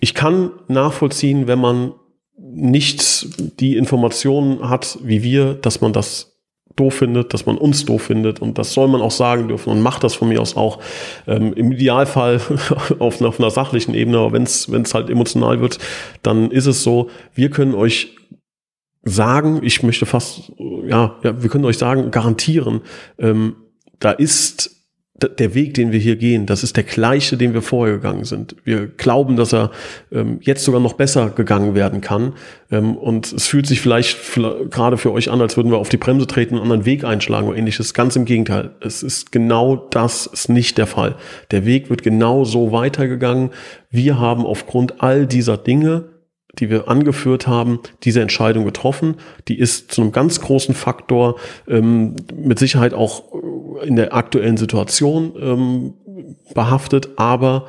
ich kann nachvollziehen, wenn man nicht die Informationen hat, wie wir, dass man das doof findet, dass man uns doof findet. Und das soll man auch sagen dürfen und macht das von mir aus auch. Ähm, im Idealfall auf, auf, einer sachlichen Ebene, aber wenn es halt emotional wird, dann ist es so, wir können euch sagen, ich möchte fast, ja, ja wir können euch sagen, garantieren, ähm, da ist der Weg, den wir hier gehen, das ist der gleiche, den wir vorher gegangen sind. Wir glauben, dass er ähm, jetzt sogar noch besser gegangen werden kann. Ähm, und es fühlt sich vielleicht gerade für euch an, als würden wir auf die Bremse treten und einen anderen Weg einschlagen oder ähnliches. Ganz im Gegenteil. Es ist genau das ist nicht der Fall. Der Weg wird genau so weitergegangen. Wir haben aufgrund all dieser Dinge die wir angeführt haben, diese Entscheidung getroffen. Die ist zu einem ganz großen Faktor ähm, mit Sicherheit auch in der aktuellen Situation ähm, behaftet, aber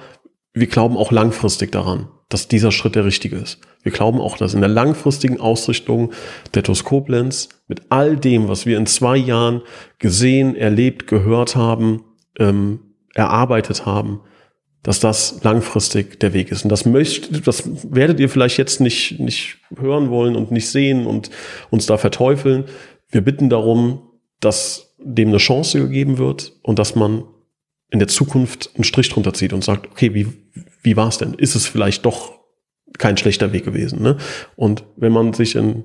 wir glauben auch langfristig daran, dass dieser Schritt der richtige ist. Wir glauben auch, dass in der langfristigen Ausrichtung der TUS Koblenz mit all dem, was wir in zwei Jahren gesehen, erlebt, gehört haben, ähm, erarbeitet haben, dass das langfristig der Weg ist. Und das möchtet, das werdet ihr vielleicht jetzt nicht, nicht hören wollen und nicht sehen und uns da verteufeln. Wir bitten darum, dass dem eine Chance gegeben wird und dass man in der Zukunft einen Strich drunter zieht und sagt, okay, wie, wie war es denn? Ist es vielleicht doch kein schlechter Weg gewesen? Ne? Und wenn man sich in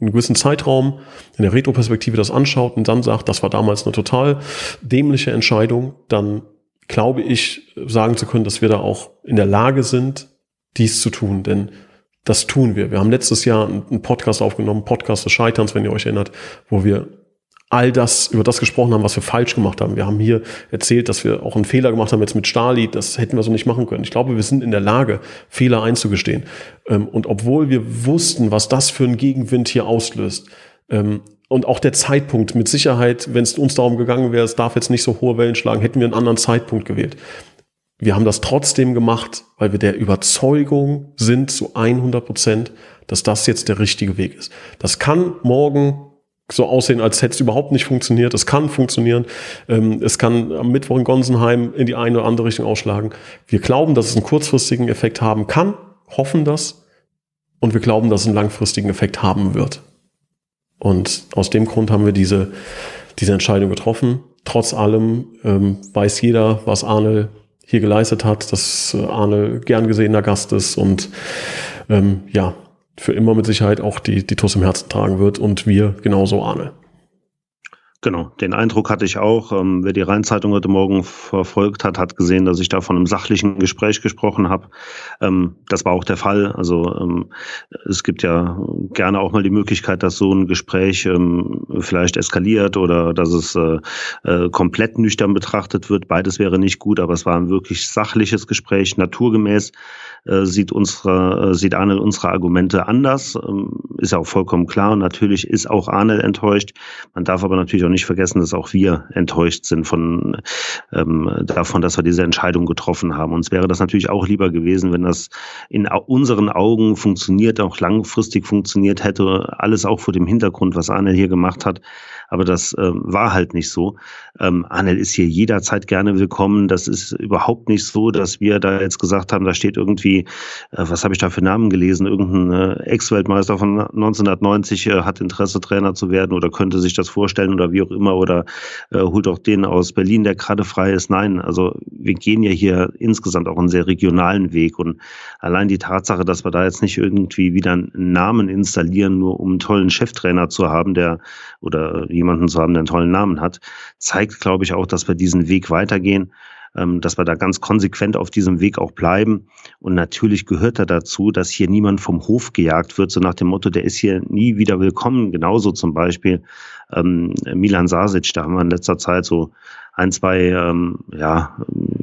einem gewissen Zeitraum in der Retro-Perspektive das anschaut und dann sagt, das war damals eine total dämliche Entscheidung, dann glaube ich, sagen zu können, dass wir da auch in der Lage sind, dies zu tun. Denn das tun wir. Wir haben letztes Jahr einen Podcast aufgenommen, Podcast des Scheiterns, wenn ihr euch erinnert, wo wir all das, über das gesprochen haben, was wir falsch gemacht haben. Wir haben hier erzählt, dass wir auch einen Fehler gemacht haben jetzt mit Stali. Das hätten wir so nicht machen können. Ich glaube, wir sind in der Lage, Fehler einzugestehen. Ähm, und obwohl wir wussten, was das für einen Gegenwind hier auslöst, ähm, und auch der Zeitpunkt, mit Sicherheit, wenn es uns darum gegangen wäre, es darf jetzt nicht so hohe Wellen schlagen, hätten wir einen anderen Zeitpunkt gewählt. Wir haben das trotzdem gemacht, weil wir der Überzeugung sind zu 100 Prozent, dass das jetzt der richtige Weg ist. Das kann morgen so aussehen, als hätte es überhaupt nicht funktioniert. Es kann funktionieren. Ähm, es kann am Mittwoch in Gonsenheim in die eine oder andere Richtung ausschlagen. Wir glauben, dass es einen kurzfristigen Effekt haben kann, hoffen das und wir glauben, dass es einen langfristigen Effekt haben wird. Und aus dem Grund haben wir diese, diese Entscheidung getroffen. Trotz allem ähm, weiß jeder, was Arne hier geleistet hat, dass äh, Arne gern gesehener Gast ist und ähm, ja, für immer mit Sicherheit auch die, die TUS im Herzen tragen wird und wir genauso Arne. Genau, den Eindruck hatte ich auch. Ähm, wer die Rheinzeitung heute Morgen verfolgt hat, hat gesehen, dass ich da von einem sachlichen Gespräch gesprochen habe. Ähm, das war auch der Fall. Also ähm, es gibt ja gerne auch mal die Möglichkeit, dass so ein Gespräch ähm, vielleicht eskaliert oder dass es äh, äh, komplett nüchtern betrachtet wird. Beides wäre nicht gut, aber es war ein wirklich sachliches Gespräch, naturgemäß äh, sieht unsere, äh, sieht Arnel unsere Argumente anders. Ähm, ist ja auch vollkommen klar. Und natürlich ist auch Arnel enttäuscht. Man darf aber natürlich auch nicht vergessen, dass auch wir enttäuscht sind von ähm, davon, dass wir diese Entscheidung getroffen haben. Uns wäre das natürlich auch lieber gewesen, wenn das in unseren Augen funktioniert, auch langfristig funktioniert hätte. Alles auch vor dem Hintergrund, was Arnel hier gemacht hat. Aber das ähm, war halt nicht so. Ähm, Arnel ist hier jederzeit gerne willkommen. Das ist überhaupt nicht so, dass wir da jetzt gesagt haben, da steht irgendwie, äh, was habe ich da für Namen gelesen? Irgendein äh, Ex-Weltmeister von 1990 äh, hat Interesse, Trainer zu werden oder könnte sich das vorstellen oder wie auch immer oder äh, holt auch den aus Berlin, der gerade frei ist. Nein, also wir gehen ja hier insgesamt auch einen sehr regionalen Weg und allein die Tatsache, dass wir da jetzt nicht irgendwie wieder einen Namen installieren, nur um einen tollen Cheftrainer zu haben, der oder jemanden zu haben, der einen tollen Namen hat, zeigt, glaube ich, auch, dass wir diesen Weg weitergehen, dass wir da ganz konsequent auf diesem Weg auch bleiben. Und natürlich gehört da dazu, dass hier niemand vom Hof gejagt wird, so nach dem Motto, der ist hier nie wieder willkommen. Genauso zum Beispiel ähm, Milan Sasic, da haben wir in letzter Zeit so ein, zwei, ähm, ja,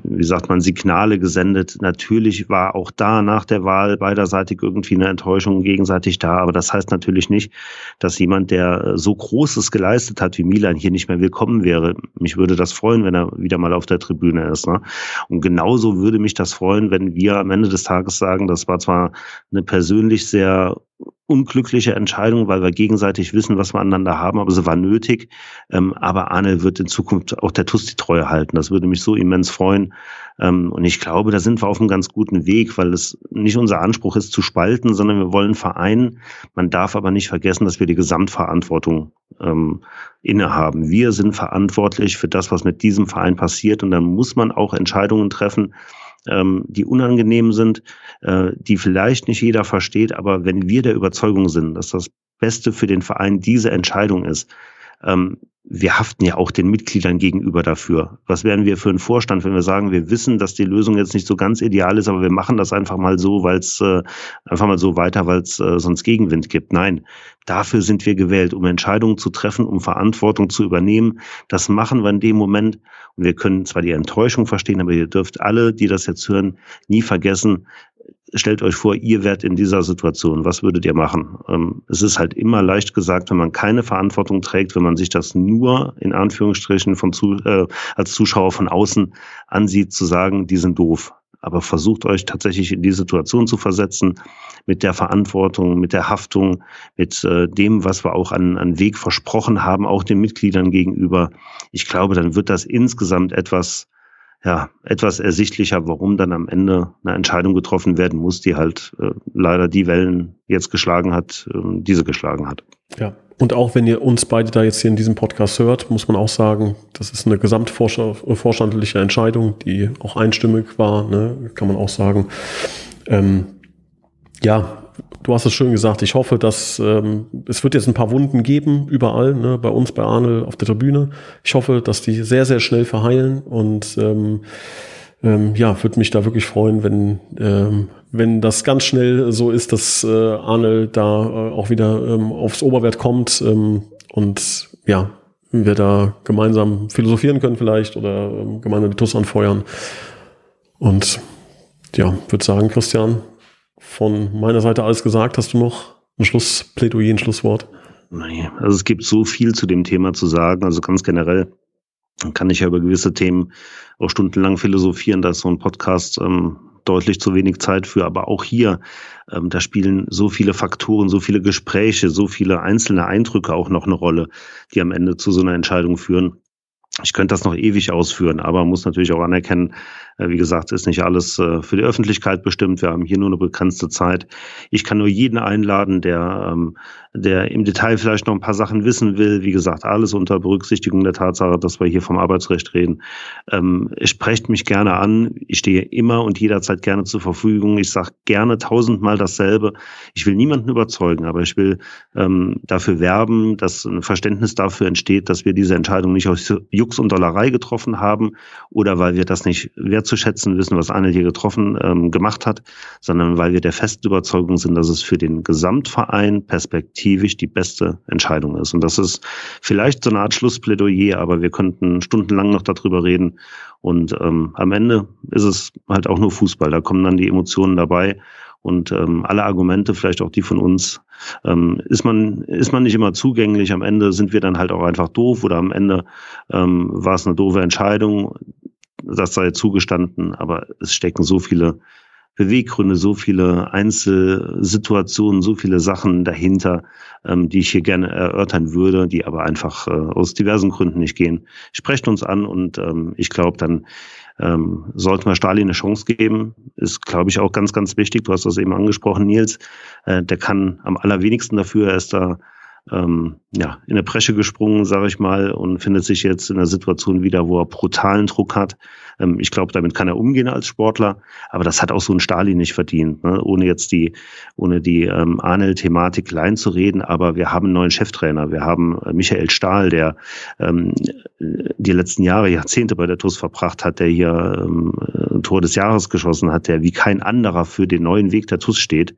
wie sagt man, Signale gesendet. Natürlich war auch da nach der Wahl beiderseitig irgendwie eine Enttäuschung gegenseitig da, aber das heißt natürlich nicht, dass jemand, der so Großes geleistet hat wie Milan, hier nicht mehr willkommen wäre. Mich würde das freuen, wenn er wieder mal auf der Tribüne ist. Ne? Und genauso würde mich das freuen, wenn wir am Ende des Tages sagen, das war zwar eine persönlich sehr unglückliche Entscheidung, weil wir gegenseitig wissen, was wir aneinander haben, aber sie war nötig. Ähm, aber Arne wird in Zukunft auch der Tusti treue halten. Das würde mich so immens freuen. Ähm, und ich glaube, da sind wir auf einem ganz guten Weg, weil es nicht unser Anspruch ist zu spalten, sondern wir wollen vereinen. Man darf aber nicht vergessen, dass wir die Gesamtverantwortung ähm, innehaben. Wir sind verantwortlich für das, was mit diesem Verein passiert. Und dann muss man auch Entscheidungen treffen, ähm, die unangenehm sind, äh, die vielleicht nicht jeder versteht, aber wenn wir der Überzeugung sind, dass das Beste für den Verein diese Entscheidung ist, ähm, wir haften ja auch den Mitgliedern gegenüber dafür. Was wären wir für ein Vorstand, wenn wir sagen, wir wissen, dass die Lösung jetzt nicht so ganz ideal ist, aber wir machen das einfach mal so, weil es äh, einfach mal so weiter, weil es äh, sonst Gegenwind gibt. Nein, dafür sind wir gewählt, um Entscheidungen zu treffen, um Verantwortung zu übernehmen. Das machen wir in dem Moment. Und wir können zwar die Enttäuschung verstehen, aber ihr dürft alle, die das jetzt hören, nie vergessen, stellt euch vor, ihr wärt in dieser Situation. Was würdet ihr machen? Ähm, es ist halt immer leicht gesagt, wenn man keine Verantwortung trägt, wenn man sich das nur in Anführungsstrichen von zu, äh, als Zuschauer von außen ansieht, zu sagen, die sind doof. Aber versucht euch tatsächlich in die Situation zu versetzen, mit der Verantwortung, mit der Haftung, mit äh, dem, was wir auch an, an Weg versprochen haben, auch den Mitgliedern gegenüber. Ich glaube, dann wird das insgesamt etwas ja, etwas ersichtlicher, warum dann am Ende eine Entscheidung getroffen werden muss, die halt äh, leider die Wellen jetzt geschlagen hat, äh, diese geschlagen hat. Ja, und auch wenn ihr uns beide da jetzt hier in diesem Podcast hört, muss man auch sagen, das ist eine gesamtvorstandliche Entscheidung, die auch einstimmig war, ne, kann man auch sagen. Ähm, ja, du hast es schön gesagt. Ich hoffe, dass ähm, es wird jetzt ein paar Wunden geben überall, ne, bei uns, bei Arnel auf der Tribüne. Ich hoffe, dass die sehr, sehr schnell verheilen und ähm, ähm, ja, würde mich da wirklich freuen, wenn ähm, wenn das ganz schnell so ist, dass äh, Arnel da äh, auch wieder ähm, aufs Oberwert kommt ähm, und ja, wir da gemeinsam philosophieren können vielleicht oder ähm, gemeinsam die TUS anfeuern. Und ja, würde sagen, Christian, von meiner Seite alles gesagt. Hast du noch ein Schlussplädoyer, ein Schlusswort? Nee, also es gibt so viel zu dem Thema zu sagen. Also ganz generell kann ich ja über gewisse Themen auch stundenlang philosophieren. Da ist so ein Podcast ähm, deutlich zu wenig Zeit für. Aber auch hier, ähm, da spielen so viele Faktoren, so viele Gespräche, so viele einzelne Eindrücke auch noch eine Rolle, die am Ende zu so einer Entscheidung führen. Ich könnte das noch ewig ausführen, aber muss natürlich auch anerkennen, äh, wie gesagt, ist nicht alles äh, für die Öffentlichkeit bestimmt. Wir haben hier nur eine begrenzte Zeit. Ich kann nur jeden einladen, der, ähm, der im Detail vielleicht noch ein paar Sachen wissen will. Wie gesagt, alles unter Berücksichtigung der Tatsache, dass wir hier vom Arbeitsrecht reden. Ähm, sprecht mich gerne an. Ich stehe immer und jederzeit gerne zur Verfügung. Ich sage gerne tausendmal dasselbe. Ich will niemanden überzeugen, aber ich will ähm, dafür werben, dass ein Verständnis dafür entsteht, dass wir diese Entscheidung nicht aus Jux und Dollerei getroffen haben oder weil wir das nicht wert wertzuschätzen wissen, was Arne hier getroffen ähm, gemacht hat, sondern weil wir der festen Überzeugung sind, dass es für den Gesamtverein perspektivisch die beste Entscheidung ist. Und das ist vielleicht so eine Art Schlussplädoyer, aber wir könnten stundenlang noch darüber reden. Und ähm, am Ende ist es halt auch nur Fußball. Da kommen dann die Emotionen dabei. Und ähm, alle Argumente, vielleicht auch die von uns, ähm, ist man ist man nicht immer zugänglich. Am Ende sind wir dann halt auch einfach doof oder am Ende ähm, war es eine doofe Entscheidung das sei zugestanden, aber es stecken so viele Beweggründe, so viele Einzelsituationen, so viele Sachen dahinter, ähm, die ich hier gerne erörtern würde, die aber einfach äh, aus diversen Gründen nicht gehen. Sprecht uns an und ähm, ich glaube, dann ähm, sollten wir Stalin eine Chance geben. Ist, glaube ich, auch ganz, ganz wichtig. Du hast das eben angesprochen, Nils. Äh, der kann am allerwenigsten dafür. Er ist da ähm, ja, in der Bresche gesprungen, sage ich mal, und findet sich jetzt in einer Situation wieder, wo er brutalen Druck hat. Ähm, ich glaube, damit kann er umgehen als Sportler, aber das hat auch so ein Stalin nicht verdient, ne? ohne jetzt die, ohne die ähm, Arnel-Thematik klein zu reden. Aber wir haben einen neuen Cheftrainer. Wir haben äh, Michael Stahl, der ähm, die letzten Jahre, Jahrzehnte bei der TUS verbracht hat, der hier ähm, Tor des Jahres geschossen hat, der wie kein anderer für den neuen Weg der TUS steht.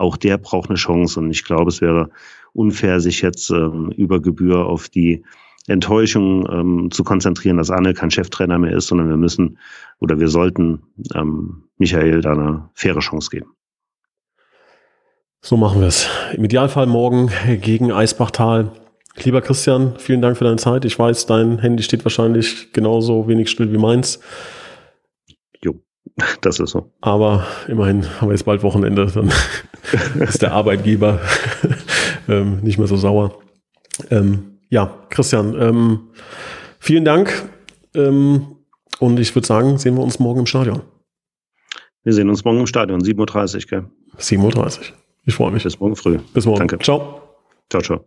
Auch der braucht eine Chance und ich glaube, es wäre unfair, sich jetzt ähm, über Gebühr auf die Enttäuschung ähm, zu konzentrieren, dass Arne kein Cheftrainer mehr ist, sondern wir müssen oder wir sollten ähm, Michael da eine faire Chance geben. So machen wir es. Im Idealfall morgen gegen Eisbachtal. Lieber Christian, vielen Dank für deine Zeit. Ich weiß, dein Handy steht wahrscheinlich genauso wenig still wie meins. Das ist so. Aber immerhin haben wir jetzt bald Wochenende, dann ist der Arbeitgeber ähm, nicht mehr so sauer. Ähm, ja, Christian, ähm, vielen Dank. Ähm, und ich würde sagen, sehen wir uns morgen im Stadion. Wir sehen uns morgen im Stadion, 7.30 Uhr, gell? 7.30 Uhr. Ich freue mich. Bis morgen früh. Bis morgen. Danke. Ciao. Ciao, ciao.